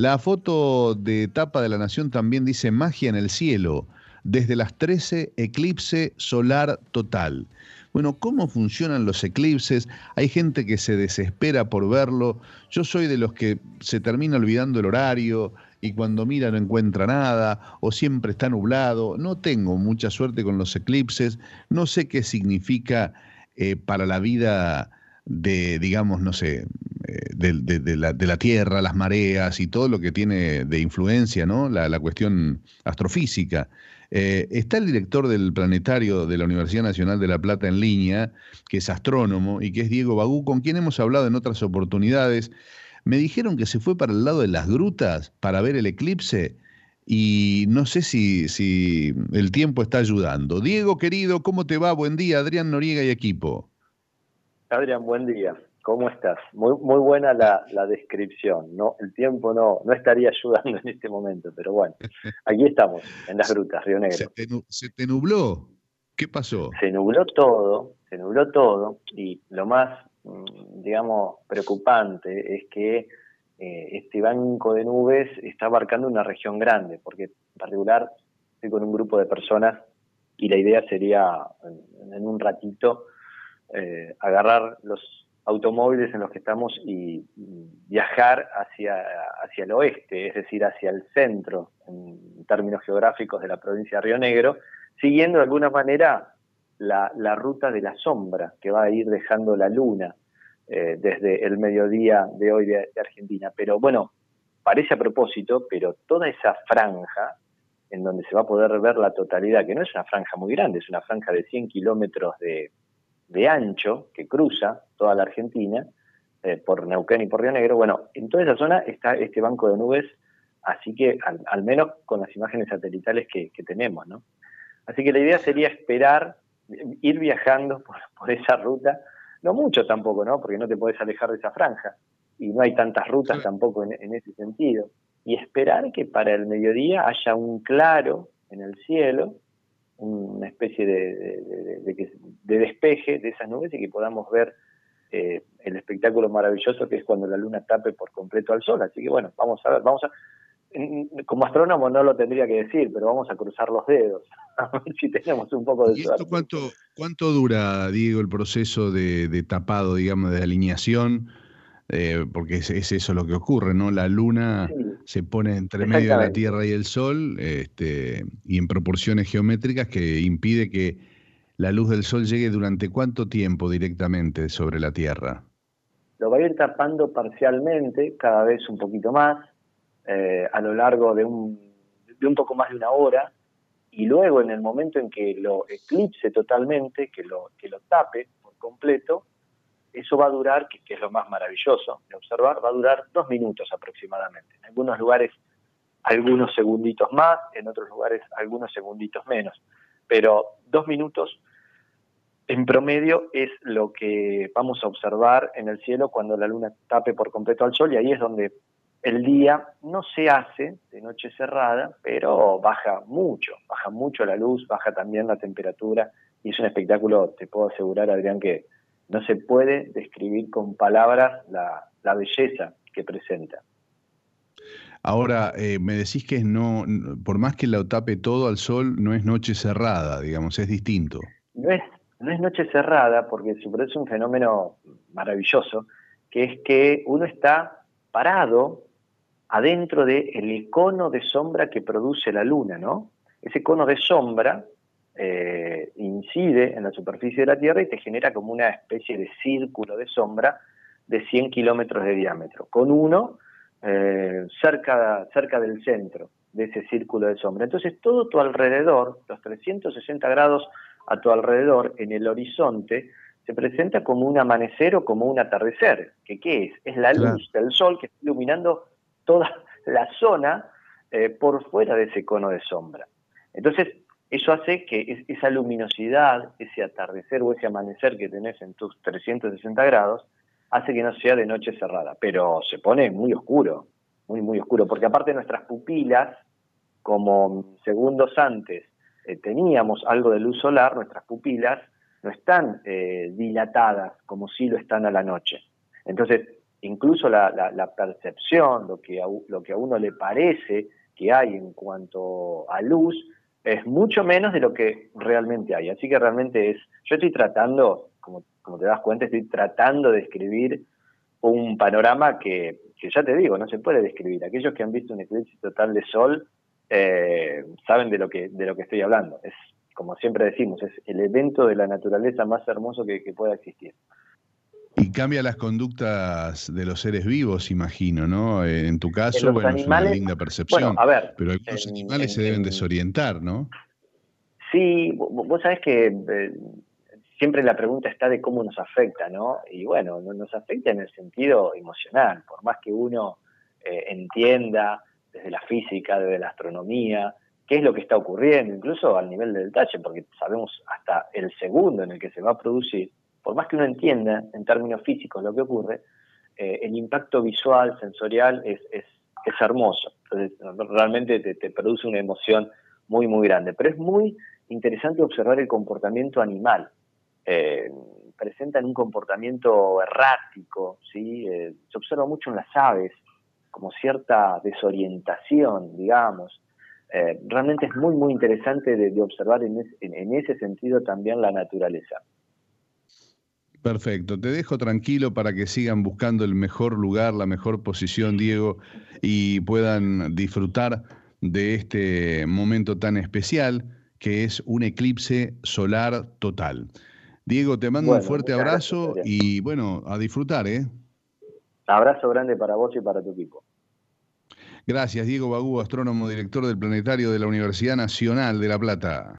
La foto de tapa de la Nación también dice magia en el cielo, desde las 13 eclipse solar total. Bueno, ¿cómo funcionan los eclipses? Hay gente que se desespera por verlo. Yo soy de los que se termina olvidando el horario y cuando mira no encuentra nada o siempre está nublado. No tengo mucha suerte con los eclipses. No sé qué significa eh, para la vida de, digamos, no sé, de, la, Tierra, las mareas y todo lo que tiene de influencia, ¿no? La, cuestión astrofísica. Eh, está el director del planetario de la Universidad Nacional de La Plata en línea, que es astrónomo y que es Diego Bagú, con quien hemos hablado en otras oportunidades. Me dijeron que se fue para el lado de las grutas para ver el eclipse y no sé si, si el tiempo está ayudando. Diego, querido, ¿cómo te va? Buen día, Adrián Noriega y equipo. Adrián, buen día. ¿Cómo estás? Muy, muy buena la, descripción. No, el tiempo no, no estaría ayudando en este momento, pero bueno, aquí estamos, en las grutas, Río Negro. ¿Se te, nubló? ¿Qué pasó? Se nubló todo, se nubló todo, y lo más, mm, digamos, preocupante es que eh, este banco de nubes está abarcando una región grande, porque en particular estoy con un grupo de personas y la idea sería en, un ratito eh, agarrar los automóviles en los que estamos y, viajar hacia, hacia el oeste, es decir, hacia el centro, en términos geográficos de la provincia de Río Negro, siguiendo de alguna manera la, ruta de la sombra que va a ir dejando la luna eh, desde el mediodía de hoy de, Argentina. Pero bueno, parece a propósito, pero toda esa franja en donde se va a poder ver la totalidad, que no es una franja muy grande, es una franja de 100 kilómetros de, de ancho que cruza toda la Argentina, eh, por Neuquén y por Río Negro. Bueno, en toda esa zona está este banco de nubes, así que al, menos con las imágenes satelitales que, tenemos, ¿no? Así que la idea sería esperar, ir viajando por, esa ruta, no mucho tampoco, ¿no? Porque no te puedes alejar de esa franja y no hay tantas rutas tampoco en, ese sentido. Y esperar que para el mediodía haya un claro en el cielo, una especie de, de, despeje de esas nubes y que podamos ver eh, el espectáculo maravilloso que es cuando la luna tape por completo al sol. Así que bueno, vamos a ver, vamos a... Como astrónomo no lo tendría que decir, pero vamos a cruzar los dedos, a ver si tenemos un poco de ¿Y esto cuánto, cuánto dura, Diego, el proceso de, tapado, digamos, de alineación? Eh, porque es, eso lo que ocurre, ¿no? La luna se pone entre medio de la Tierra y el Sol este, y en proporciones geométricas que impide que la luz del Sol llegue durante cuánto tiempo directamente sobre la Tierra. Lo va a ir tapando parcialmente, cada vez un poquito más, eh, a lo largo de un, de un poco más de una hora, y luego en el momento en que lo eclipse totalmente, que lo, que lo tape por completo, eso va a durar, que, es lo más maravilloso de observar, va a durar dos minutos aproximadamente. En algunos lugares algunos segunditos más, en otros lugares algunos segunditos menos. Pero dos minutos en promedio es lo que vamos a observar en el cielo cuando la luna tape por completo al sol y ahí es donde el día no se hace de noche cerrada, pero baja mucho, baja mucho la luz, baja también la temperatura y es un espectáculo, te puedo asegurar Adrián, que no se puede describir con palabras la, belleza que presenta. Ahora, eh, me decís que no, por más que la tape todo al sol, no es noche cerrada, digamos, es distinto. No es, no es noche cerrada porque se produce un fenómeno maravilloso, que es que uno está parado adentro del cono de sombra que produce la luna, ¿no? Ese cono de sombra eh, incide en la superficie de la Tierra y te genera como una especie de círculo de sombra de 100 kilómetros de diámetro, con uno eh, cerca, cerca del centro de ese círculo de sombra. Entonces todo tu alrededor, los 360 grados a tu alrededor en el horizonte, se presenta como un amanecer o como un atardecer. ¿Que ¿Qué es? Es la luz del sol que está iluminando toda la zona eh, por fuera de ese cono de sombra. Entonces, eso hace que esa luminosidad, ese atardecer o ese amanecer que tenés en tus 360 grados, hace que no sea de noche cerrada, pero se pone muy oscuro, muy, muy oscuro, porque aparte nuestras pupilas, como segundos antes eh, teníamos algo de luz solar, nuestras pupilas no están eh, dilatadas como si lo están a la noche. Entonces, incluso la, percepción, lo que, lo que a uno le parece que hay en cuanto a luz, es mucho menos de lo que realmente hay. Así que realmente es, yo estoy tratando, como, como te das cuenta, estoy tratando de escribir un panorama que, que, ya te digo, no se puede describir. Aquellos que han visto un eclipse total de sol eh, saben de lo que de lo que estoy hablando. Es como siempre decimos, es el evento de la naturaleza más hermoso que pueda existir. Y cambia las conductas de los seres vivos, imagino, ¿no? Eh, en tu caso, bueno, es una linda percepción. a ver, pero algunos animales se deben desorientar, ¿no? Sí, vos sabés que eh, siempre la pregunta está de cómo nos afecta, ¿no? Y bueno, nos afecta en el sentido emocional, por más que uno eh, entienda desde la física, desde la astronomía, qué es lo que está ocurriendo, incluso al nivel del detalle, porque sabemos hasta el segundo en el que se va a producir por más que uno entienda en términos físicos lo que ocurre, eh, el impacto visual, sensorial es, es, hermoso. Entonces, realmente te, produce una emoción muy, muy grande. Pero es muy interesante observar el comportamiento animal. Eh, presentan un comportamiento errático, ¿sí? Eh, se observa mucho en las aves, como cierta desorientación, digamos. realmente es muy, muy interesante de, observar en ese sentido también la naturaleza. Perfecto, te dejo tranquilo para que sigan buscando el mejor lugar, la mejor posición, Diego, y puedan disfrutar de este momento tan especial que es un eclipse solar total. Diego, te mando un fuerte abrazo y bueno, a disfrutar, ¿eh? Abrazo grande para vos y para tu equipo. Gracias, Diego Bagú, astrónomo director del Planetario de la Universidad Nacional de La Plata.